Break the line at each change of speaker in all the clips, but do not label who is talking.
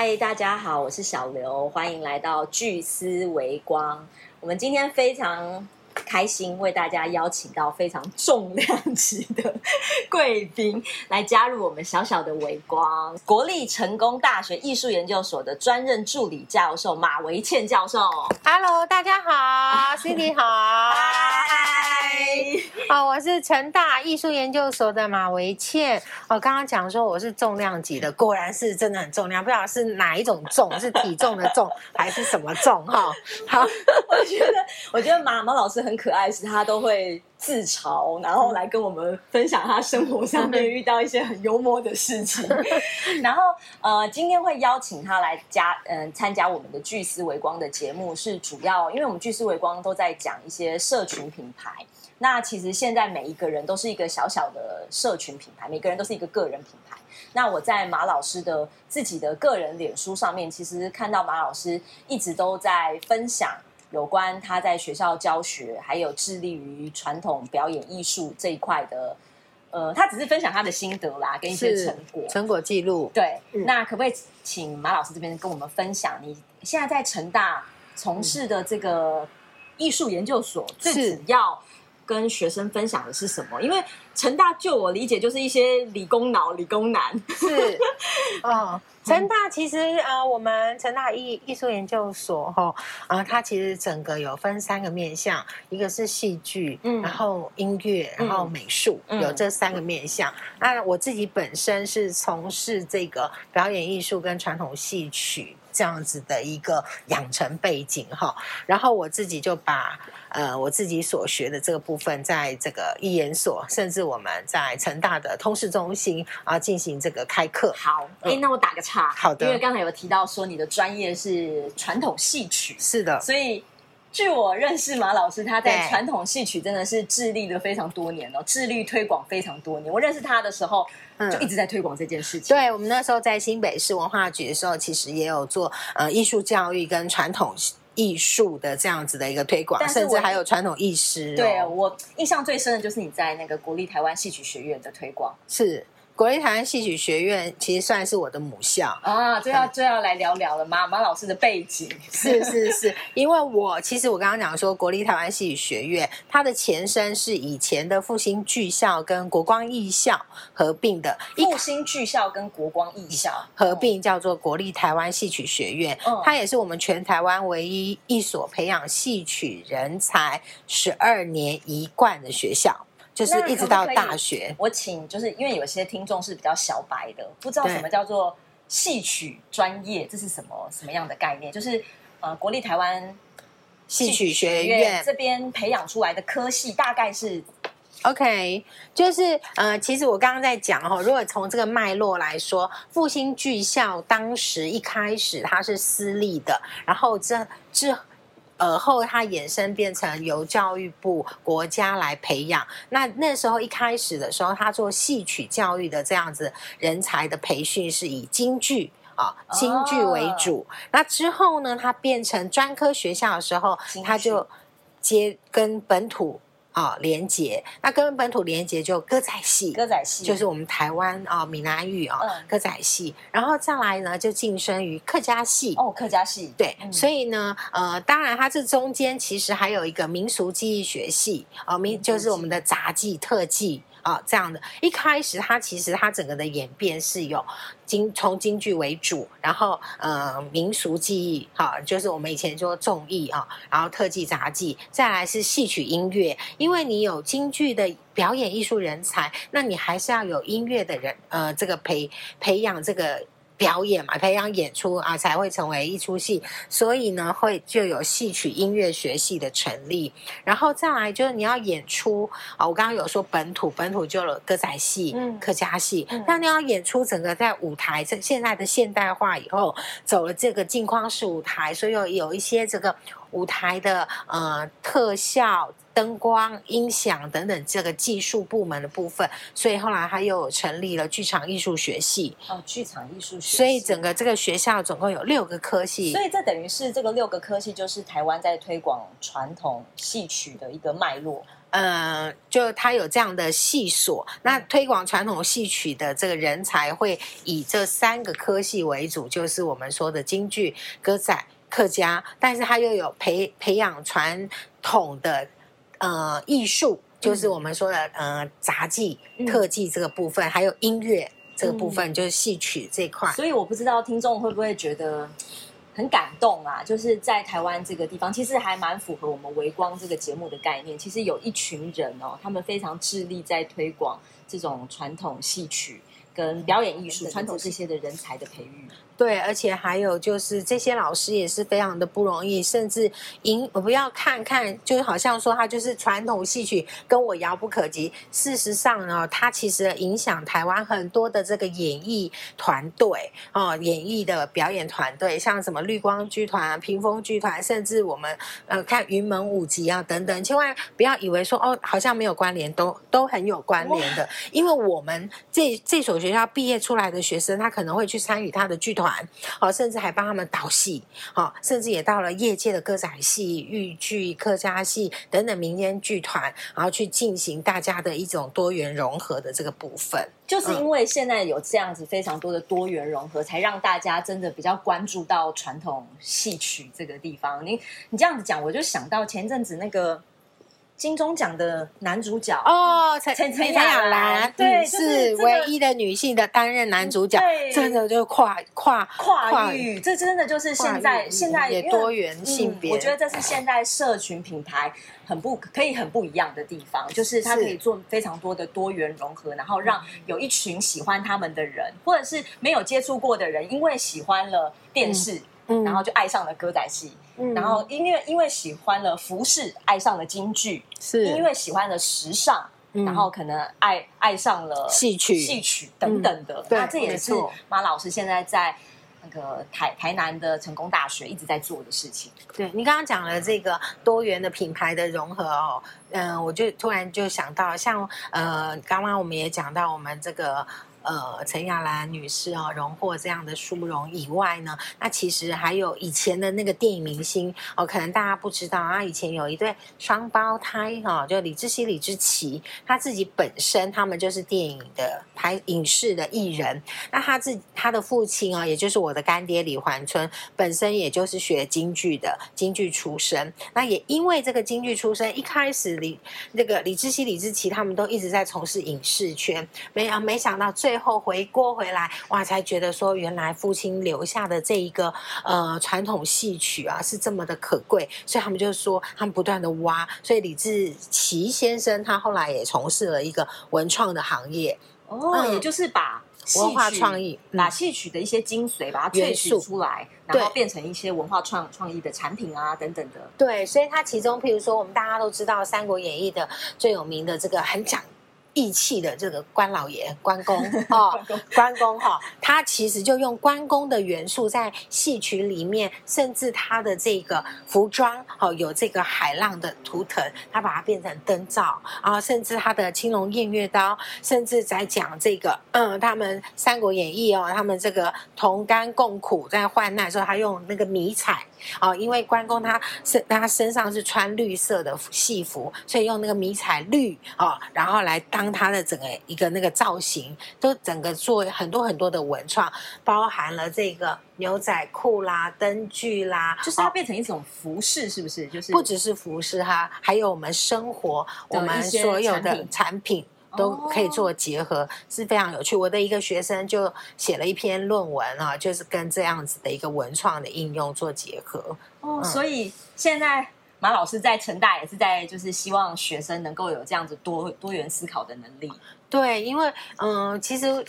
嗨，大家好，我是小刘，欢迎来到聚思微光。我们今天非常开心，为大家邀请到非常重量级的贵宾来加入我们小小的微光。国立成功大学艺术研究所的专任助理教授马维倩教授。
Hello，大家好，Cindy 好，
嗨，
好，我是成大艺术研究所的马维倩。哦，刚刚讲说我是重量级的，果然是真的很重量，不知道是哪一种重，是体重的重还是什么重哈？好，
我觉得，我觉得马马老师很可爱，是他都会自嘲，然后来跟我们分享他生活上面遇到一些很幽默的事情。然后，呃，今天会邀请他来加，嗯、参加我们的聚思微光的节目，是主要因为我们聚思微光都在讲一些社群品牌。那其实现在每一个人都是一个小小的社群品牌，每个人都是一个个人品牌。那我在马老师的自己的个人脸书上面，其实看到马老师一直都在分享有关他在学校教学，还有致力于传统表演艺术这一块的。呃，他只是分享他的心得啦，跟一些成果。
成果记录。
对，
嗯
那可不可以请马老师这边跟我们分享，你现在在成大从事的这个艺术研究所，最主要跟学生分享的是什么？因为成大就我理解就是一些理工脑、理工男，
是，哦，成大其实呃，我们成大艺艺术研究所哈，啊、它其实整个有分三个面向，一个是戏剧，
嗯
然后音乐，然后美术，
嗯
有这三个面向。那我自己本身是从事这个表演艺术跟传统戏曲。这样子的一个养成背景哈，然后我自己就把呃我自己所学的这个部分，在这个艺研所，甚至我们在成大的通识中心啊进行这个开课。
好，哎、那我打个岔，
好的。
因为刚才有提到说你的专业是传统戏曲，
是的，
所以据我认识马老师，他在传统戏曲真的是致力的非常多年哦，致力推广非常多年。我认识他的时候，
嗯
就一直在推广这件事情。
对我们那时候在新北市文化局的时候，其实也有做呃艺术教育跟传统艺术的这样子的一个推广甚至还有传统艺师、哦。
对我印象最深的就是你在那个国立台湾戏曲学院的推广
是国立台湾戏曲学院，其实算是我的母校。
啊，就要就要来聊聊了。马马老师的背景
是是是，因为我其实我刚刚讲说，国立台湾戏曲学院它的前身是以前的复兴剧校跟国光艺校合并的，
复兴剧校跟国光艺校
合并叫做国立台湾戏曲学院，
嗯
它也是我们全台湾唯一一所培养戏曲人才十二年一贯的学校，就是一直到大学。
我请，就是因为有些听众是比较小白的，不知道什么叫做戏曲专业，这是什么什么样的概念？就是呃，国立台湾
戏曲学院
这边培养出来的科系，大概是
OK，就是呃，其实我刚刚在讲哈，如果从这个脉络来说，复兴剧校当时一开始它是私立的，然后这之而后它衍生变成由教育部国家来培养。那那时候一开始的时候，他做戏曲教育的这样子人才的培训是以京剧。啊，京剧为主。那之后呢，它变成专科学校的时候
京，剧
它就接跟本土啊连结。那跟本土连结就歌仔戏，
歌仔戏，
就是我们台湾啊闽南语啊、
嗯
歌仔戏，然后再来呢就晋升于客家戏。
哦客家戏，
对，
嗯
所以呢，呃，当然它这中间其实还有一个民俗技艺学系哦，民、
民
就是我们的杂技、特技啊这样的。一开始它其实它整个的演变是有京从京剧为主，然后呃民俗技艺哈、就是我们以前说综艺啊，然后特技、杂技，再来是戏曲音乐，因为你有京剧的。表演艺术人才，那你还是要有音乐的人，呃，这个培培养这个表演嘛，培养演出啊，才会成为一出戏。所以呢，会就有戏曲音乐学系的成立，然后再来就是你要演出啊，我刚刚有说本土，本土就有歌仔戏、
嗯
客家戏
嗯，
那你要演出整个在舞台这现在的现代化以后，走了这个镜框式舞台，所以有有一些这个舞台的呃特效。灯光、音响等等这个技术部门的部分，所以后来他又成立了剧场艺术学系。
哦，剧场艺术学系，
所以整个这个学校总共有六个科系。
所以这等于是这个六个科系，就是台湾在推广传统戏曲的一个脉络。
嗯，就他有这样的系所，那推广传统戏曲的这个人才会以这三个科系为主，就是我们说的京剧、歌仔、客家，但是他又有培培养传统的呃艺术，就是我们说的呃杂技、特技这个部分，还有音乐这个部分，就是戏曲这块。
所以我不知道听众会不会觉得。很感动啊！就是在台湾这个地方，其实还蛮符合我们微光这个节目的概念。其实有一群人哦，他们非常致力在推广这种传统戏曲跟表演艺术、传统这些的人才的培育。
对，而且还有就是这些老师也是非常的不容易，甚至影我不要看看，就好像说他就是传统戏曲跟我遥不可及。事实上呢，他其实影响台湾很多的这个演艺团队哦，演艺的表演团队，像什么绿光剧团、屏风剧团，甚至我们呃看云门舞集啊等等，千万不要以为说哦好像没有关联，都都很有关联的。因为我们这这所学校毕业出来的学生，他可能会去参与他的剧团。好，甚至还帮他们导戏，好，甚至也到了业界的歌仔戏、豫剧、客家戏等等民间剧团，然后去进行大家的一种多元融合的这个部分。
就是因为现在有这样子非常多的多元融合，才让大家真的比较关注到传统戏曲这个地方。你你这样子讲，我就想到前阵子那个。金钟奖的男主角
哦，陈陈陈雅兰，
对，
是唯一的女性的担任男主角，真的就跨跨
跨域，这真的就是现在现在
也多元性别。
我觉得这是现在社群品牌很不可以很不一样的地方，就是它可以做非常多的多元融合，然后让有一群喜欢他们的人，或者是没有接触过的人，因为喜欢了电视。然后就爱上了歌仔戏，嗯然后因为因为喜欢了服饰，爱上了京剧，
是
因为喜欢了时尚，然后可能爱爱上了
戏曲、
戏曲等等的。那这也是马老师现在在那个台台南的成功大学一直在做的事情。
对你刚刚讲了这个多元的品牌的融合哦，嗯，我就突然就想到，像呃，刚刚我们也讲到我们这个。呃，陈亚兰女士哦，荣获这样的殊荣以外呢，那其实还有以前的那个电影明星哦，可能大家不知道啊，以前有一对双胞胎哈，就李智熙、李智奇，他自己本身他们就是电影的拍影视的艺人，那他自他的父亲啊，也就是我的干爹李环春，本身也就是学京剧的京剧出身，那也因为这个京剧出身，一开始李那个李智熙、李智奇他们都一直在从事影视圈，没啊，没想到最后回锅回来，哇，才觉得说原来父亲留下的这一个呃传统戏曲啊是这么的可贵，所以他们就说他们不断的挖，所以李志奇先生他后来也从事了一个文创的行业，
哦，也就是把
文化创意、
把戏曲的一些精髓把它萃取出来，然后变成一些文化创创意的产品啊等等的。
对，所以它其中譬如说我们大家都知道《三国演义》的最有名的这个很讲。义气的这个关老爷关公 哦，关公哈，他其实就用关公的元素在戏曲里面，甚至他的这个服装哦，有这个海浪的图腾，他把它变成灯罩啊，甚至他的青龙偃月刀，甚至在讲这个嗯，他们《三国演义》哦，他们这个同甘共苦在患难时候，他用那个迷彩哦，因为关公他身他身上是穿绿色的戏服，所以用那个迷彩绿哦，然后来当。他的整个一个那个造型，都整个做很多很多的文创，包含了这个牛仔裤啦、灯具啦，
就是它变成一种服饰，是不是？就是
不只是服饰哈，还有我们生活，我们所有的产品都可以做结合，是非常有趣。我的一个学生就写了一篇论文啊，就是跟这样子的一个文创的应用做结合。
哦，所以现在。马老师在成大也是在，就是希望学生能够有这样子多多元思考的能力。
对，因为嗯，其实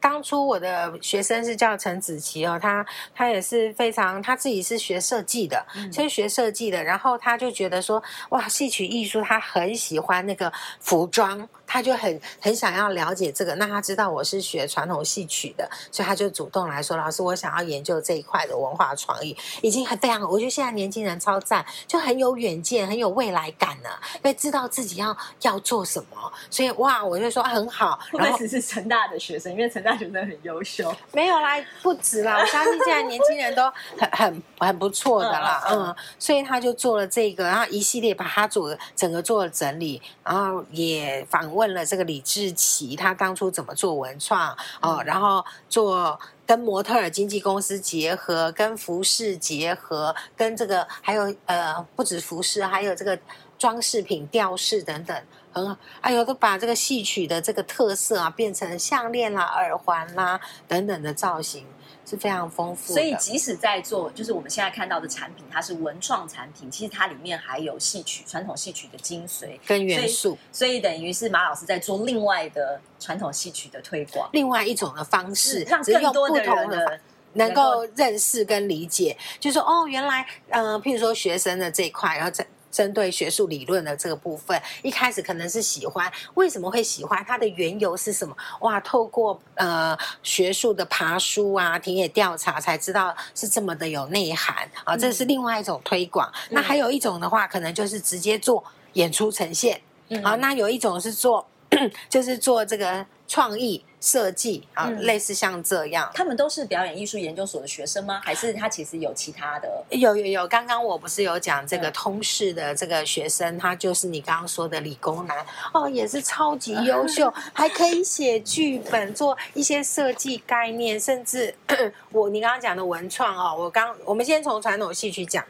当初我的学生是叫陈子琪哦，他他也是非常他自己是学设计的，先学设计的，然后他就觉得说，哇，戏曲艺术他很喜欢那个服装。他就很很想要了解这个。那他知道我是学传统戏曲的，所以他就主动来说：“老师，我想要研究这一块的文化创意，已经很非常。我觉得现在年轻人超赞，就很有远见，很有未来感呢，因为知道自己要要做什么。所以哇，我就说很好。
然后只是成大的学生，因为成大学生很优秀，
没有啦，不止啦。我相信现在年轻人都很很很不错的啦，嗯。所以他就做了这个，然后一系列把他做整个做了整理，然后也访问了这个李志奇，他当初怎么做文创哦，然后做跟模特儿经纪公司结合，跟服饰结合，跟这个还有呃不止服饰，还有这个装饰品、吊饰等等，很好。哎呦，都把这个戏曲的这个特色啊，变成项链啦、耳环啦等等的造型。是非常丰富，
所以即使在做，就是我们现在看到的产品，它是文创产品，其实它里面还有戏曲传统戏曲的精髓
跟元素，
所以等于是马老师在做另外的传统戏曲的推广，
另外一种的方式，
让更多的人
能够认识跟理解，就说哦，原来呃，譬如说学生的这一块，然后在。针对学术理论的这个部分，一开始可能是喜欢，为什么会喜欢？它的缘由是什么？哇，透过呃学术的爬书啊、田野调查，才知道是这么的有内涵啊，这是另外一种推广。那还有一种的话，可能就是直接做演出呈现。好，那有一种是做，就是做这个创意。设计啊，类似像这样，
他们都是表演艺术研究所的学生吗？还是他其实有其他的？
有有有，刚刚我不是有讲这个通识的这个学生，他就是你刚刚说的理工男哦，也是超级优秀，还可以写剧本，做一些设计概念，甚至 我你刚刚讲的文创哦，我刚我们先从传统戏曲讲，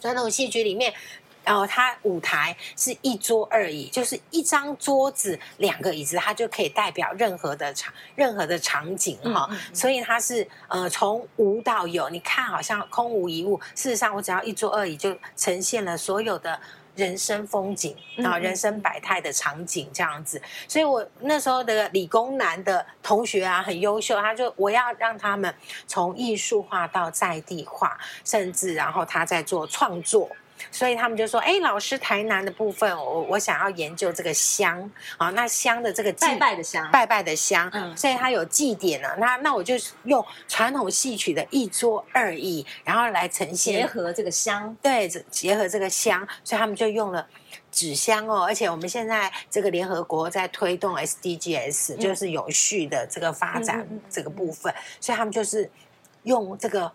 传统戏曲里面。然后它舞台是一桌二椅，就是一张桌子两个椅子，它就可以代表任何的场任何的场景哈。所以它是呃从无到有，你看好像空无一物，事实上我只要一桌二椅就呈现了所有的人生风景啊，人生百态的场景这样子。所以我那时候的理工男的同学啊很优秀，他就我要让他们从艺术化到在地化，甚至然后他在做创作。所以他们就说：“哎，老师，台南的部分，我我想要研究这个香啊，那香的这个
拜拜的香，
拜拜的香，嗯，所以它有祭典呢。那那我就用传统戏曲的一桌二椅，然后来呈现
结合这个香，
对，结合这个香，所以他们就用了纸箱哦。而且我们现在这个联合国在推动 SDGs，就是有序的这个发展这个部分，所以他们就是用这个。”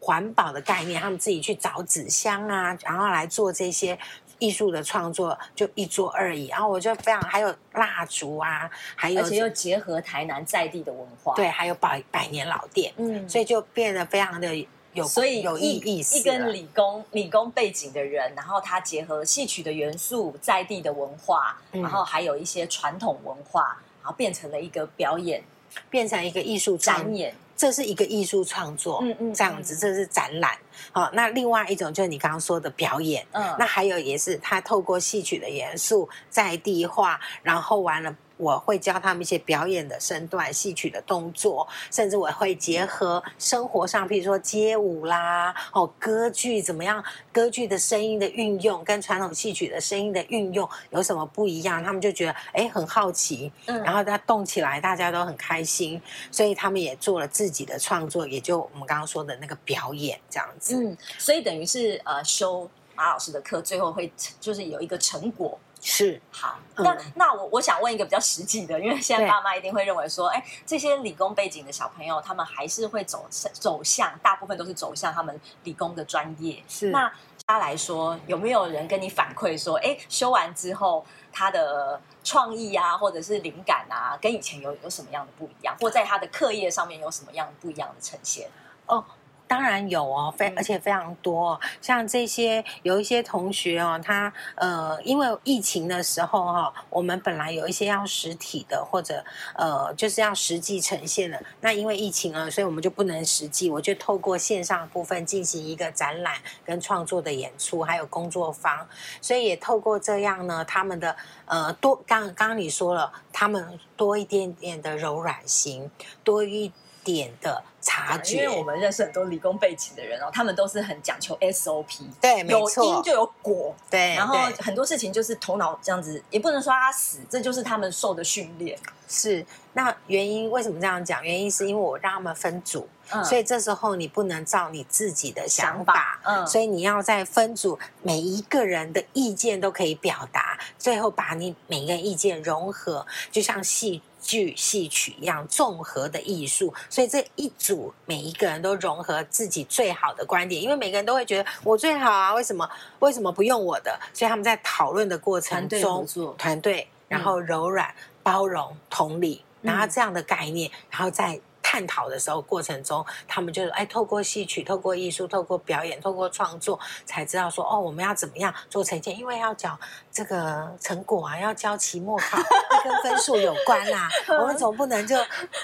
环保的概念，他们自己去找纸箱啊，然后来做这些艺术的创作，就一桌而已。然后我就非常还有蜡烛啊，还有
而且又结合台南在地的文化，
对，还有百百年老店，嗯，所以就变得非常的有，
所以
有意义。
一根理工理工背景的人，然后他结合戏曲的元素，在地的文化，然后还有一些传统文化，然后变成了一个表演，
变成一个艺术
展演。
这是一个艺术创作，嗯嗯，这样子，这是展览。好，那另外一种就是你刚刚说的表演，嗯，那还有也是他透过戏曲的元素在地化，然后完了。我会教他们一些表演的身段、戏曲的动作，甚至我会结合生活上，譬如说街舞啦，哦，歌剧怎么样？歌剧的声音的运用跟传统戏曲的声音的运用有什么不一样？他们就觉得哎很好奇，嗯，然后他动起来，大家都很开心，所以他们也做了自己的创作，也就我们刚刚说的那个表演这样子。嗯，
所以等于是呃修马老师的课，最后会就是有一个成果。
是
好，那那我我想问一个比较实际的，因为现在爸妈一定会认为说，哎，这些理工背景的小朋友，他们还是会走走向，大部分都是走向他们理工的专业。
是
那他来说，有没有人跟你反馈说，哎，修完之后他的创意啊，或者是灵感啊，跟以前有有什么样的不一样，或在他的课业上面有什么样不一样的呈现？哦。
当然有哦，非而且非常多。像这些有一些同学哦，他呃，因为疫情的时候哈，我们本来有一些要实体的，或者呃，就是要实际呈现的。那因为疫情了，所以我们就不能实际，我就透过线上部分进行一个展览跟创作的演出，还有工作坊。所以也透过这样呢，他们的呃多刚刚刚你说了，他们多一点点的柔软型，多一点的。察觉，
因为我们认识很多理工背景的人哦，他们都是很讲求 SOP，
对，没
有
错
因就有果，
对，
然后很多事情就是头脑这样子，也不能说他死，这就是他们受的训练。
是那原因为什么这样讲？原因是因为我让他们分组，
嗯
所以这时候你不能照你自己的想法
想法，嗯
所以你要在分组，每一个人的意见都可以表达，最后把你每个人意见融合，就像戏剧、戏曲一样综合的艺术。所以这一组每一个人都融合自己最好的观点，因为每个人都会觉得我最好啊，为什么为什么不用我的？所以他们在讨论的过程中，团队，然后柔软、包容、同理，
嗯
然后这样的概念，然后在探讨的时候过程中，他们就是哎，透过戏曲、透过艺术、透过表演、透过创作，才知道说哦，我们要怎么样做呈现，因为要缴这个成果啊，要交期末考，跟分数有关啦、我们总不能就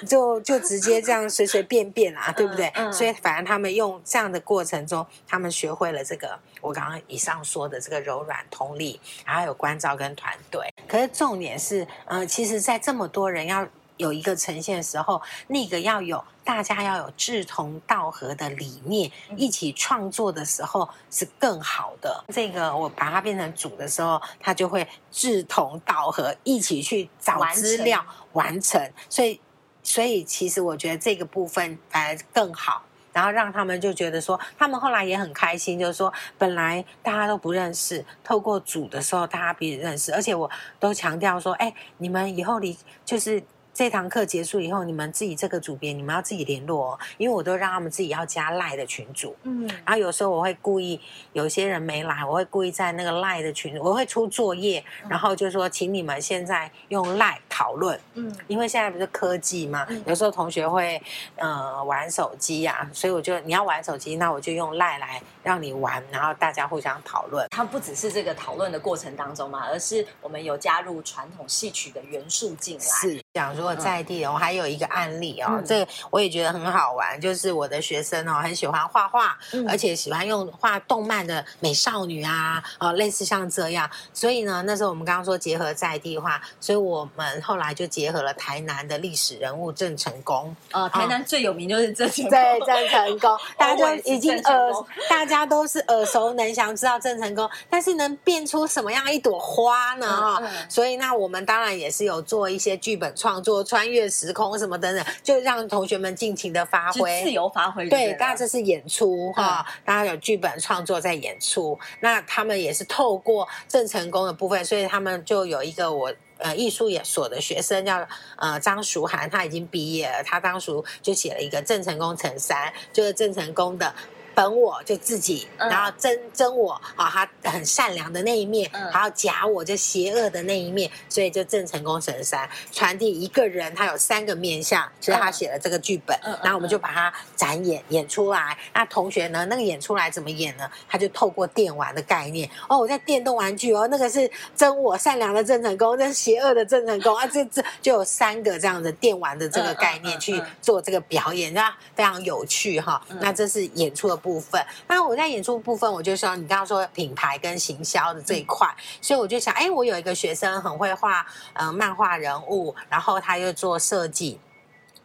就就直接这样随随便便啊，对不对？
嗯
所以反正他们用这样的过程中，他们学会了这个我刚刚以上说的这个柔软、同理，然后还有关照跟团队。可是重点是，呃，其实，在这么多人要有一个呈现的时候，那个要有大家要有志同道合的理念，
嗯
一起创作的时候是更好的。这个我把它变成组的时候，它就会志同道合，一起去找资料完成。所以，所以其实我觉得这个部分反而更好。然后让他们就觉得说，他们后来也很开心，就是说，本来大家都不认识，透过组的时候，大家彼此认识，而且我都强调说，哎，你们以后离就是这堂课结束以后，你们自己这个组别，你们要自己联络哦，因为我都让他们自己要加赖的群组。
嗯，
然后有时候我会故意有些人没来，我会故意在那个赖的群，我会出作业，然后就说，请你们现在用赖讨论。
嗯
因为现在不是科技嘛，
嗯
有时候同学会呃玩手机呀、所以我就你要玩手机，那我就用赖来让你玩，然后大家互相讨论。
它不只是这个讨论的过程当中嘛，而是我们有加入传统戏曲的元素进来。
是讲如果在地的，我还有一个案例哦，
嗯
这个我也觉得很好玩，就是我的学生哦很喜欢画画，
嗯
而且喜欢用画动漫的美少女啊，啊、类似像这样，所以呢，那时候我们刚刚说结合在地画，所以我们后来就结合了台南的历史人物郑成功，
呃，台南最有名就是郑成 功。
对郑成功，大家就已经耳
功，
大家都是耳熟能详，知道郑成功，但是能变出什么样一朵花呢？
啊、
所以那我们当然也是有做一些剧本创作、穿越时空什么等等，就让同学们尽情的发
挥自。由发挥
对，大家这是演出哈，大家有剧本创作在演出，那他们也是透过郑成功的部分，所以他们就有一个我。呃，艺术所的学生叫呃张淑涵，他已经毕业了。他当初就写了一个郑成功乘三，就是郑成功的本我就自己，
嗯
然后真真我啊，他很善良的那一面，
嗯
还有假我就邪恶的那一面，所以就郑成功神山传递一个人，他有三个面相，所以他写了这个剧本，然后我们就把它展演演出来。那同学呢，那个演出来怎么演呢？他就透过电玩的概念，哦，我在电动玩具哦，那个是真我善良的郑成功，那是邪恶的郑成功啊，这这就有三个这样的电玩的这个概念去做这个表演，那非常有趣哈。
嗯
那这是演出的部分。那我在演出部分，我就说你刚刚说品牌跟行销的这一块，所以我就想，哎，我有一个学生很会画呃漫画人物，然后他又做设计。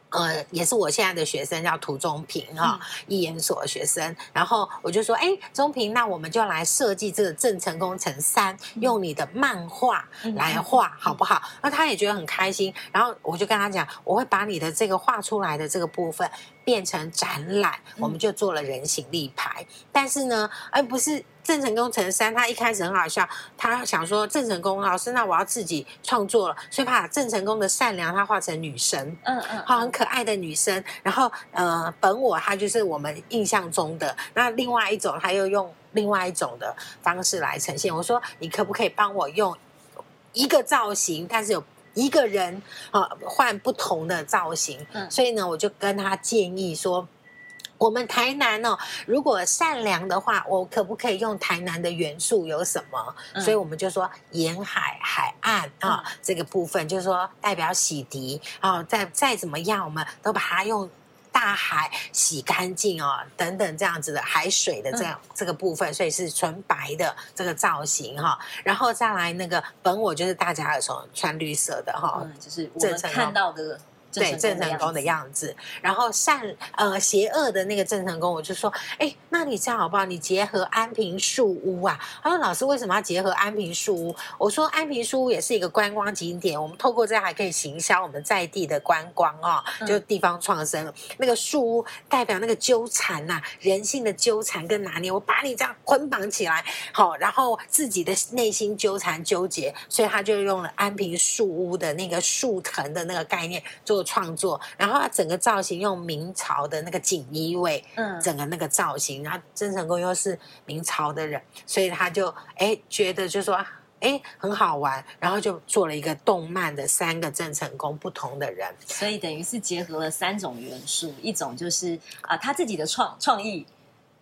呃，也是我现在的学生，叫涂中平哈、艺研所的学生。然后我就说，哎，中平，那我们就来设计这个郑成功乘三，用你的漫画来画，好不好？那他也觉得很开心。然后我就跟他讲，我会把你的这个画出来的这个部分变成展览，我们就做了人形立牌。但是呢，哎，不是。郑成功陈三，他一开始很好笑，他想说郑成功老师，那我要自己创作了，所以把郑成功的善良他画成女神，
嗯嗯，
好，很可爱的女生。然后呃，本我他就是我们印象中的，那另外一种他又用另外一种的方式来呈现。我说你可不可以帮我用一个造型，但是有。一个人啊，换不同的造型，
嗯
所以呢，我就跟他建议说，我们台南哦，如果善良的话，我可不可以用台南的元素有什么？
嗯
所以我们就说沿海海岸啊、这个部分，就是说代表洗涤啊，再再怎么样，我们都把它用。大海洗干净哦，等等这样子的海水的这样、这个部分，所以是纯白的这个造型哈、然后再来那个本我就是大家耳熟穿绿色的哈、
嗯，就是我们看到的
对郑成功的样子，然后善呃邪恶的那个郑成功，我就说，哎，那你这样好不好？你结合安平树屋啊？他说老师为什么要结合安平树屋？我说安平树屋也是一个观光景点，我们透过这样还可以行销我们在地的观光哦，就地方创生。那个树屋代表那个纠缠呐，人性的纠缠跟拿捏，我把你这样捆绑起来，好，然后自己的内心纠缠纠结，所以他就用了安平树屋的那个树藤的那个概念做。创作，然后他整个造型用明朝的那个锦衣卫，嗯，整个那个造型，然后郑成功又是明朝的人，所以他就哎觉得就说哎很好玩，然后就做了一个动漫的三个郑成功不同的人，
所以等于是结合了三种元素，一种就是啊他自己的创创意，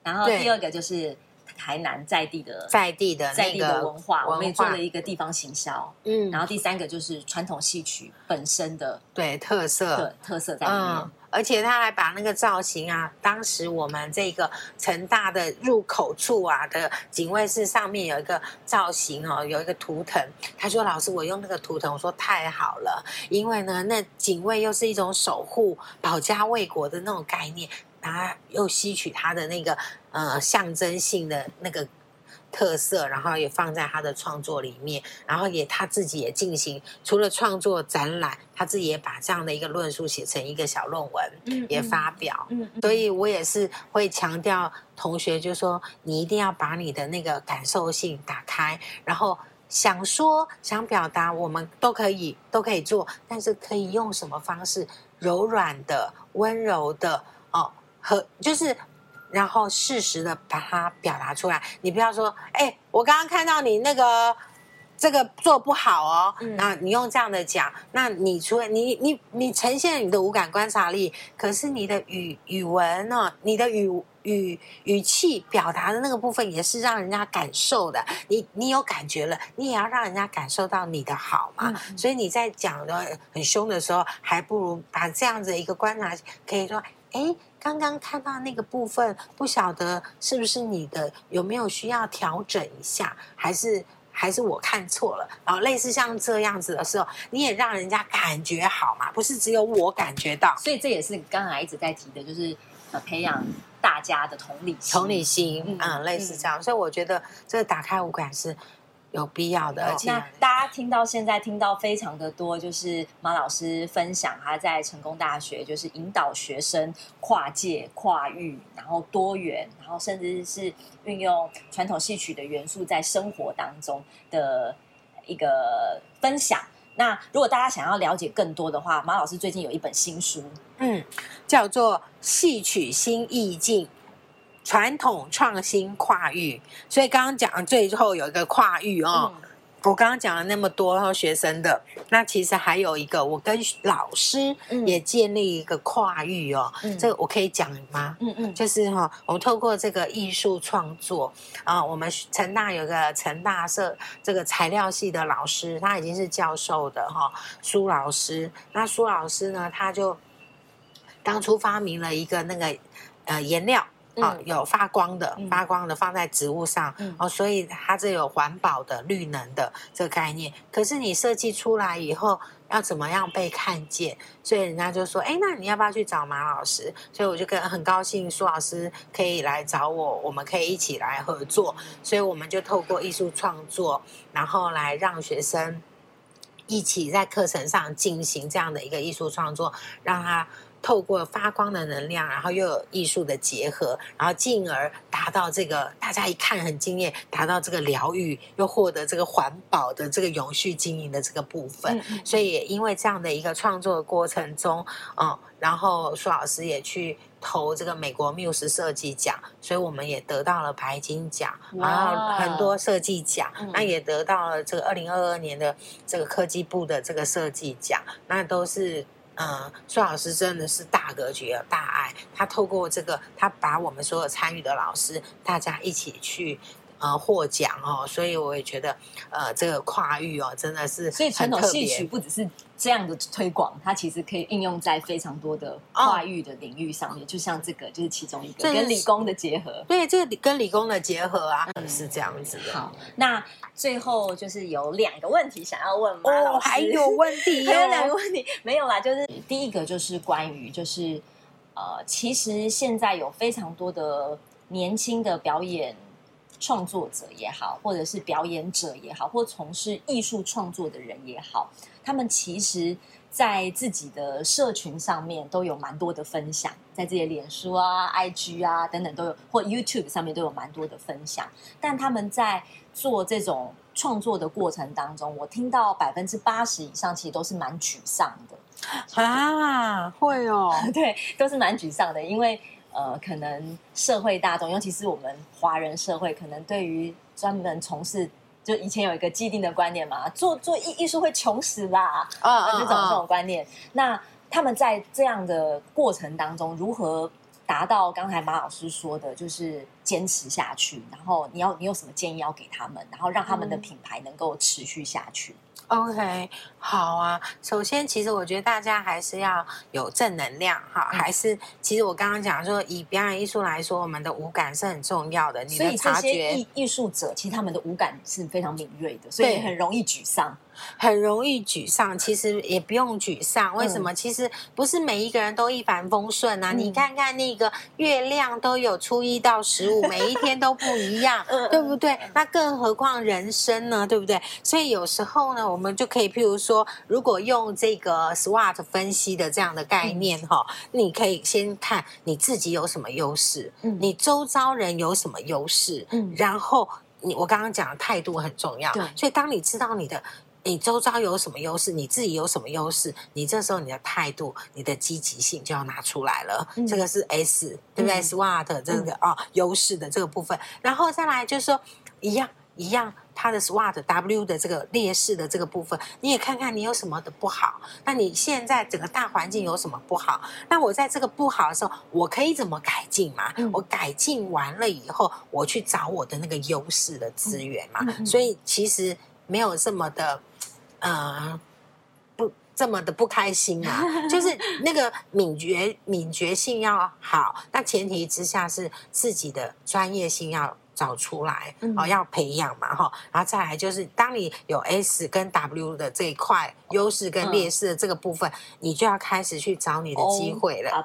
然后第二个就是。台南在地的
在地的
在地的文化，我们也做了一个地方行销。嗯，然后第三个就是传统戏曲本身的
对特色
的特色在里面。
而且他还把那个造型啊，当时我们这个成大的入口处啊的警卫室上面有一个造型哦，有一个图腾。他说：“老师，我用那个图腾。”我说：“太好了，因为呢，那警卫又是一种守护、保家卫国的那种概念。”他又吸取他的那个呃象征性的那个特色，然后也放在他的创作里面，然后也他自己也进行除了创作展览，他自己也把这样的一个论述写成一个小论文，也发表。嗯，所以我也是会强调同学，就说你一定要把你的那个感受性打开，然后想说想表达，我们都可以都可以做，但是可以用什么方式？柔软的、温柔的哦。和就是，然后适时的把它表达出来。你不要说，哎，我刚刚看到你那个这个做不好哦，那你用这样的讲，那你除了你你你呈现你的五感观察力，可是你的语语文呢，你的语语语气表达的那个部分也是让人家感受的。你你有感觉了，你也要让人家感受到你的好嘛。所以你在讲的很凶的时候，还不如把这样子一个观察，可以说，哎。刚刚看到那个部分，不晓得是不是你的，有没有需要调整一下，还是还是我看错了？然后类似像这样子的时候，你也让人家感觉好嘛，不是只有我感觉到。
所以这也是刚才一直在提的，就是呃培养大家的同理心
同理心，嗯，类似这样。所以我觉得这个打开五感是。有必要的，而且
大家听到现在听到非常的多，就是马老师分享他在成功大学，就是引导学生跨界、跨域，然后多元，然后甚至是运用传统戏曲的元素在生活当中的一个分享。那如果大家想要了解更多的话，马老师最近有一本新书，
嗯，叫做《戏曲新意境》。传统创新跨域，所以刚刚讲最后有一个跨域哦。我刚刚讲了那么多学生的，那其实还有一个，我跟老师也建立一个跨域哦。这个我可以讲吗？嗯嗯，就是哈，我们透过这个艺术创作啊，我们成大有个成大社这个材料系的老师，他已经是教授的哈，苏老师。那苏老师呢，他就当初发明了一个那个呃颜料。哦，有发光的，发光的放在植物上哦，所以它这有环保的、绿能的这个概念。可是你设计出来以后，要怎么样被看见？所以人家就说：“哎，那你要不要去找马老师？”所以我就跟很高兴，苏老师可以来找我，我们可以一起来合作。所以我们就透过艺术创作，然后来让学生一起在课程上进行这样的一个艺术创作，让他。透过发光的能量，然后又有艺术的结合，然后进而达到这个大家一看很惊艳，达到这个疗愈，又获得这个环保的这个永续经营的这个部分。所以也因为这样的一个创作的过程中，嗯，然后苏老师也去投这个美国缪斯设计奖，所以我们也得到了白金奖，然后很多设计奖，那也得到了这个二零二二年的这个科技部的这个设计奖，那都是。嗯，苏老师真的是大格局、有大爱。他透过这个，他把我们所有参与的老师，大家一起去呃获奖哦，所以我也觉得呃这个跨域哦真的是
所以传统戏曲不只是这样的推广，它其实可以应用在非常多的跨域的领域上面，就像这个就是其中一个跟理工的结合。
对这个跟理工的结合啊，是这样子的。
好，那最后就是有两个问题想要问马老
哦，
师。
还有问题
还有两个
哦，
问题没有啦，就是第一个就是关于就是呃，其实现在有非常多的年轻的表演创作者也好，或者是表演者也好，或从事艺术创作的人也好，他们其实。在自己的社群上面都有蛮多的分享，在自己的脸书啊、IG 啊等等都有，或 YouTube 上面都有蛮多的分享。但他们在做这种创作的过程当中，我听到百分之八十以上其实都是蛮沮丧的。
啊，会哦，
对，都是蛮沮丧的，因为呃，可能社会大众，尤其是我们华人社会，可能对于专门从事，就以前有一个既定的观念嘛，做做艺艺术会穷死啦，
啊
这种这种观念。那他们在这样的过程当中，如何达到刚才马老师说的，就是坚持下去？然后你要你有什么建议要给他们，然后让他们的
嗯
品牌能够持续下去
？OK，好啊。首先，其实我觉得大家还是要有正能量哈，
嗯
还是其实我刚刚讲说，以表演艺术来说，我们的五感是很重要的，你的
所以这些
察觉
艺艺术者，其实他们的五感是非常敏锐的，所以很容易沮丧。
很容易沮丧。其实也不用沮丧，为什么？其实不是每一个人都一帆风顺啊。
嗯
你看看那个月亮都有初一到十五，每一天都不一样，
嗯
对不对？那更何况人生呢，对不对？所以有时候呢，我们就可以，譬如说，如果用这个 SWOT 分析的这样的概念哈、你可以先看你自己有什么优势，
嗯。
你周遭人有什么优势，
嗯。
然后你我刚刚讲的态度很重要
对，
所以当你知道你的。你周遭有什么优势，你自己有什么优势，你这时候你的态度、你的积极性就要拿出来了。
嗯。
这个是 S，对不对、
嗯。
S w o t 这个啊、优势的这个部分，然后再来就是说一样一样，它的 SWOT W 的这个劣势的这个部分，你也看看你有什么的不好。那你现在整个大环境有什么不好？那我在这个不好的时候，我可以怎么改进嘛？
嗯
我改进完了以后，我去找我的那个优势的资源嘛。所以其实没有这么的，呃。不这么的不开心啊，就是那个敏觉敏觉性要好，那前提之下是自己的专业性要找出来，
嗯。
哦，要培养嘛，哈，然后再来就是当你有 S 跟 W 的这一块优势跟劣势的这个部分，你就要开始去找你的机会了，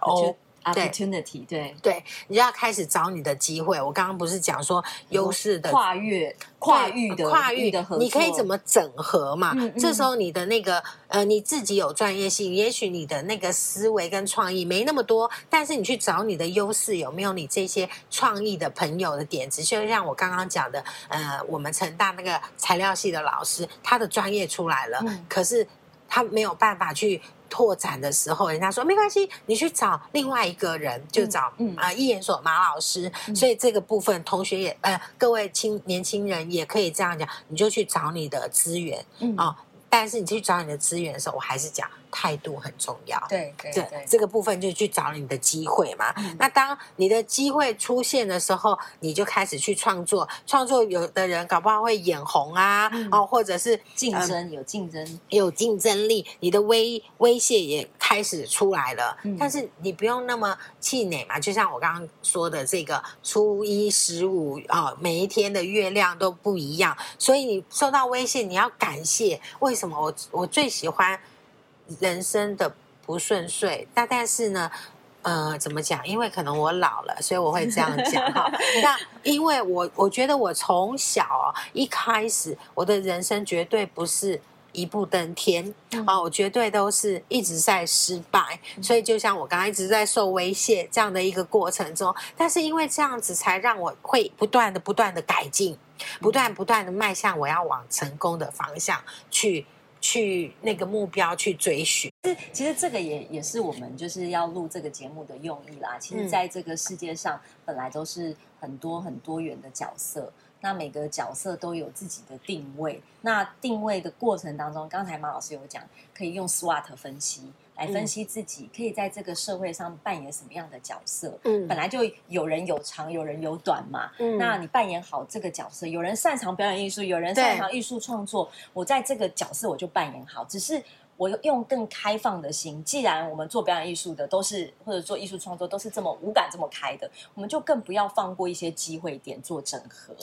opportunity 对
对，你就要开始找你的机会。我刚刚不是讲说优势的
跨越跨域的
跨域
的合作，
你可以怎么整合嘛？
嗯嗯
这时候你的那个呃，你自己有专业性，也许你的那个思维跟创意没那么多，但是你去找你的优势，有没有你这些创意的朋友的点子？就像我刚刚讲的，呃，我们成大那个材料系的老师，他的专业出来了，
嗯
可是他没有办法去。拓展的时候，人家说没关系，你去找另外一个人，就找
嗯。嗯
啊一研所马老师。
嗯。
所以这个部分，同学也呃，各位青年轻人也可以这样讲，你就去找你的资源
嗯。
啊、但是你去找你的资源的时候，我还是讲态度很重要。
对对
这个部分就去找你的机会嘛。
嗯
那当你的机会出现的时候，你就开始去创作。创作有的人搞不好会眼红啊，
嗯
哦，或者是
竞争有竞争，
有竞争力，你的威威胁也开始出来了。
嗯
但是你不用那么气馁嘛，就像我刚刚说的，这个初一十五啊，每一天的月亮都不一样，所以你受到威胁，你要感谢。为什么我我最喜欢人生的不顺遂？但但是呢？呃，怎么讲？因为可能我老了，所以我会这样讲哈。那因为我我觉得我从小啊一开始，我的人生绝对不是一步登天
嗯
啊，我绝对都是一直在失败。所以就像我刚刚一直在受威胁这样的一个过程中，但是因为这样子，才让我会不断的不断的改进，不断不断的迈向我要往成功的方向去去那个目标去追寻。
其实这个也也是我们就是要录这个节目的用意啦。其实，
嗯
在这个世界上本来都是很多很多元的角色，那每个角色都有自己的定位。那定位的过程当中，刚才马老师有讲，可以用 SWOT 分析来分析自己可以在这个社会上扮演什么样的角色。
嗯
本来就有人有长，有人有短嘛。
嗯
那你扮演好这个角色，有人擅长表演艺术，有人擅长艺术创作，我在这个角色我就扮演好。只是我用更开放的心，既然我们做表演艺术的都是或者做艺术创作都是这么无感这么开的，我们就更不要放过一些机会点做整合。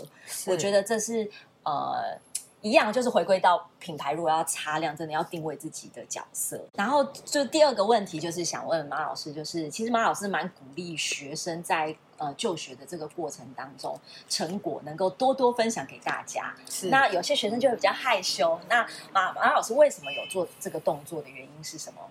我觉
得
得这是呃。一样就是回归到品牌，如果要擦亮，真的要定位自己的角色。然后就第二个问题就是想问马老师，就是其实马老师蛮鼓励学生在呃就学的这个过程当中，成果能够多多分享给大家。
是
那有些学生就会比较害羞。那马马老师为什么有做这个动作的原因是什么？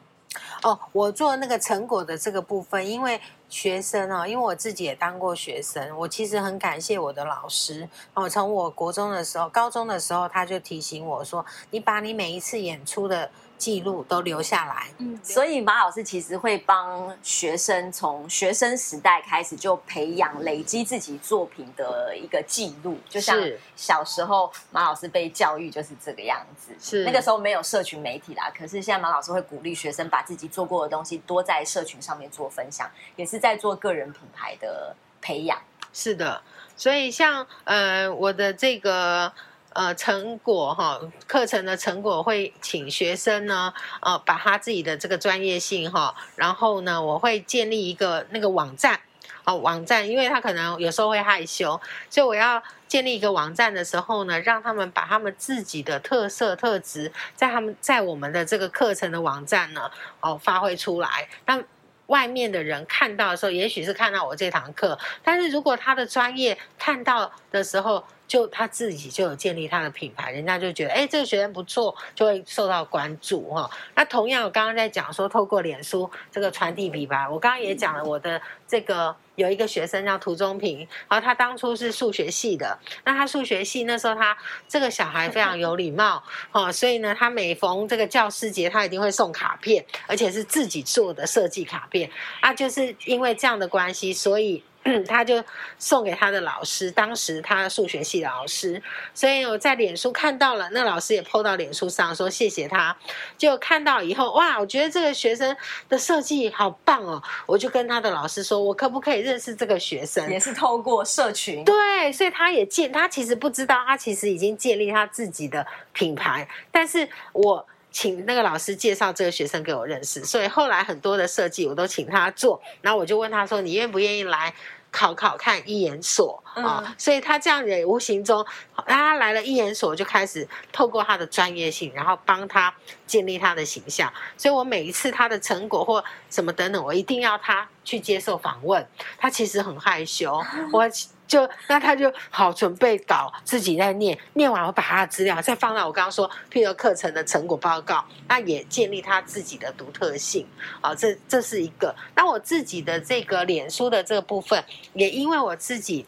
哦，我做那个成果的这个部分，因为学生哦，因为我自己也当过学生，我其实很感谢我的老师哦。从我国中的时候、高中的时候，他就提醒我说：“你把你每一次演出的记录都留下来。”
嗯，所以马老师其实会帮学生从学生时代开始就培养、累积自己作品的一个记录，就像小时候马老师被教育就是这个样子。
是
那个时候没有社群媒体啦，可是现在马老师会鼓励学生把自己做过的东西多在社群上面做分享，也是在做个人品牌的培养。
是的，所以像呃我的这个呃成果哈，课程的成果会请学生呢呃把他自己的这个专业性哈，然后呢我会建立一个那个网站。哦，网站，因为他可能有时候会害羞，所以我要建立一个网站的时候呢，让他们把他们自己的特色特质，在他们在我们的这个课程的网站呢，哦发挥出来，让外面的人看到的时候，也许是看到我这堂课，但是如果他的专业看到的时候，就他自己就有建立他的品牌，人家就觉得，哎，这个学生不错，就会受到关注哈、那同样，我刚刚在讲说，透过脸书这个传递品牌，我刚刚也讲了我的这个有一个学生叫涂中平，然后他当初是数学系的，那他数学系那时候他这个小孩非常有礼貌哦，所以呢，他每逢这个教师节，他一定会送卡片，而且是自己做的设计卡片啊，就是因为这样的关系，所以。他就送给他的老师，当时他数学系的老师，所以我在脸书看到了，那老师也 PO 到脸书上说谢谢他，就看到以后哇，我觉得这个学生的设计好棒哦，我就跟他的老师说，我可不可以认识这个学生？
也是透过社群，
对，所以他也建，他其实不知道，他其实已经建立他自己的品牌，但是我。请那个老师介绍这个学生给我认识，所以后来很多的设计我都请他做，然后我就问他说：“你愿不愿意来考考看一研所啊、
嗯
所以他这样也无形中，他来了一研所，就开始透过他的专业性，然后帮他建立他的形象。所以我每一次他的成果或什么等等，我一定要他去接受访问。他其实很害羞，我就那他就好准备搞，自己在念，念完我把他的资料再放到我刚刚说，譬如课程的成果报告，那也建立他自己的独特性。啊，这这是一个。那我自己的这个脸书的这个部分，也因为我自己。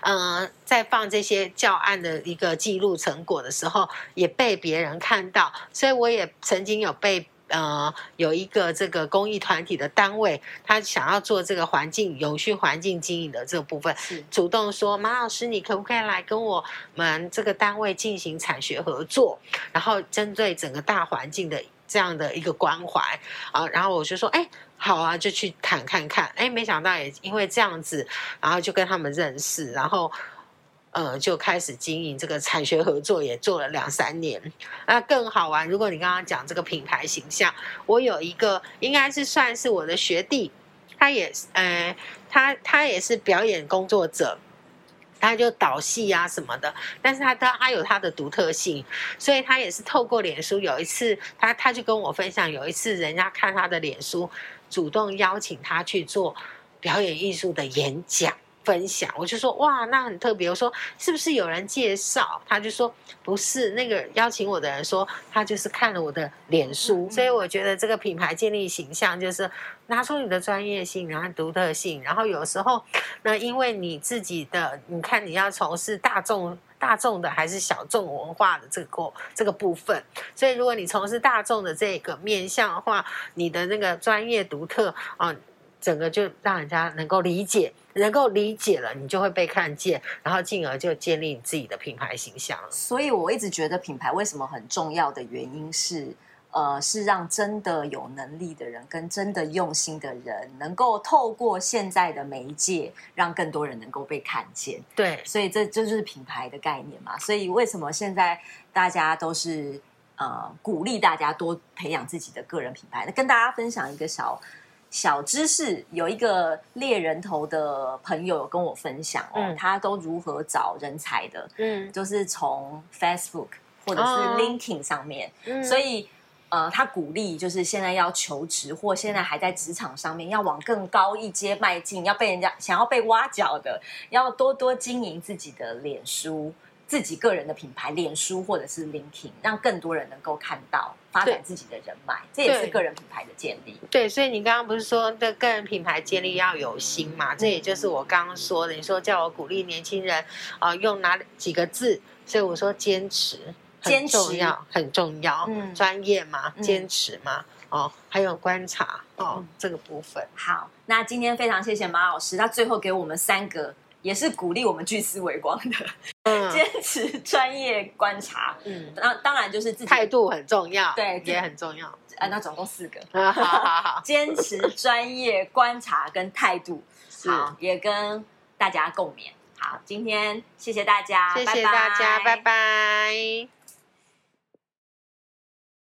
嗯，在放这些教案的一个记录成果的时候，也被别人看到，所以我也曾经有被呃有一个这个公益团体的单位，他想要做这个环境永续环境经营的这个部分，
是
主动说马老师，你可不可以来跟我们这个单位进行产学合作，然后针对整个大环境的这样的一个关怀啊，然后我就说，哎，好啊，就去谈看看，哎，没想到也因为这样子，然后就跟他们认识，然后。呃，就开始经营这个产学合作，也做了两三年。那更好玩。如果你刚刚讲这个品牌形象，我有一个应该是算是我的学弟，他也呃，他他也是表演工作者，他就导戏啊什么的，但是他他他有他的独特性，所以他也是透过脸书。有一次，他他就跟我分享，有一次人家看他的脸书，主动邀请他去做表演艺术的演讲。分享，我就说哇，那很特别。我说是不是有人介绍？他就说不是，那个邀请我的人说他就是看了我的脸书，所以我觉得这个品牌建立形象就是拿出你的专业性，然后独特性，然后有时候那因为你自己的，你看你要从事大众。大众的还是小众文化的这个这个部分，所以如果你从事大众的这个面向的话，你的那个专业独特啊、整个就让人家能够理解，能够理解了，你就会被看见，然后进而就建立你自己的品牌形象了。
所以我一直觉得品牌为什么很重要的原因是，呃，是让真的有能力的人跟真的用心的人，能够透过现在的媒介，让更多人能够被看见。
对，
所以这这就是品牌的概念嘛。所以为什么现在大家都是呃鼓励大家多培养自己的个人品牌？那跟大家分享一个小小知识，有一个猎人头的朋友有跟我分享哦，
嗯
他都如何找人才的，
嗯
就是从 Facebook 或者是
哦
LinkedIn 上面。
嗯
所以呃，他鼓励就是现在要求职或现在还在职场上面要往更高一阶迈进，要被人家想要被挖角的，要多多经营自己的脸书。自己个人的品牌，脸书或者是 LinkedIn，让更多人能够看到，发展自己的人脉，这也是
对
个人品牌的建立。
对，所以你刚刚不是说的个人品牌建立要有心嘛？这也就是我刚刚说的。你说叫我鼓励年轻人啊、用哪几个字？所以我说坚持，很
坚持
重要，很重要。
嗯
专业嘛，
嗯
坚持嘛，哦，还有观察哦，
嗯
这个部分。
好，那今天非常谢谢马老师，他最后给我们三个，也是鼓励我们聚思维光的，
嗯
坚持专业观察。
嗯，
那当然就是自己
态度很重要，
对
也很重要。
啊，那总共四个，
好好好，
坚持专业观察跟态度，
是
好，也跟大家共勉。好，今天谢谢大家，
谢谢大家，拜拜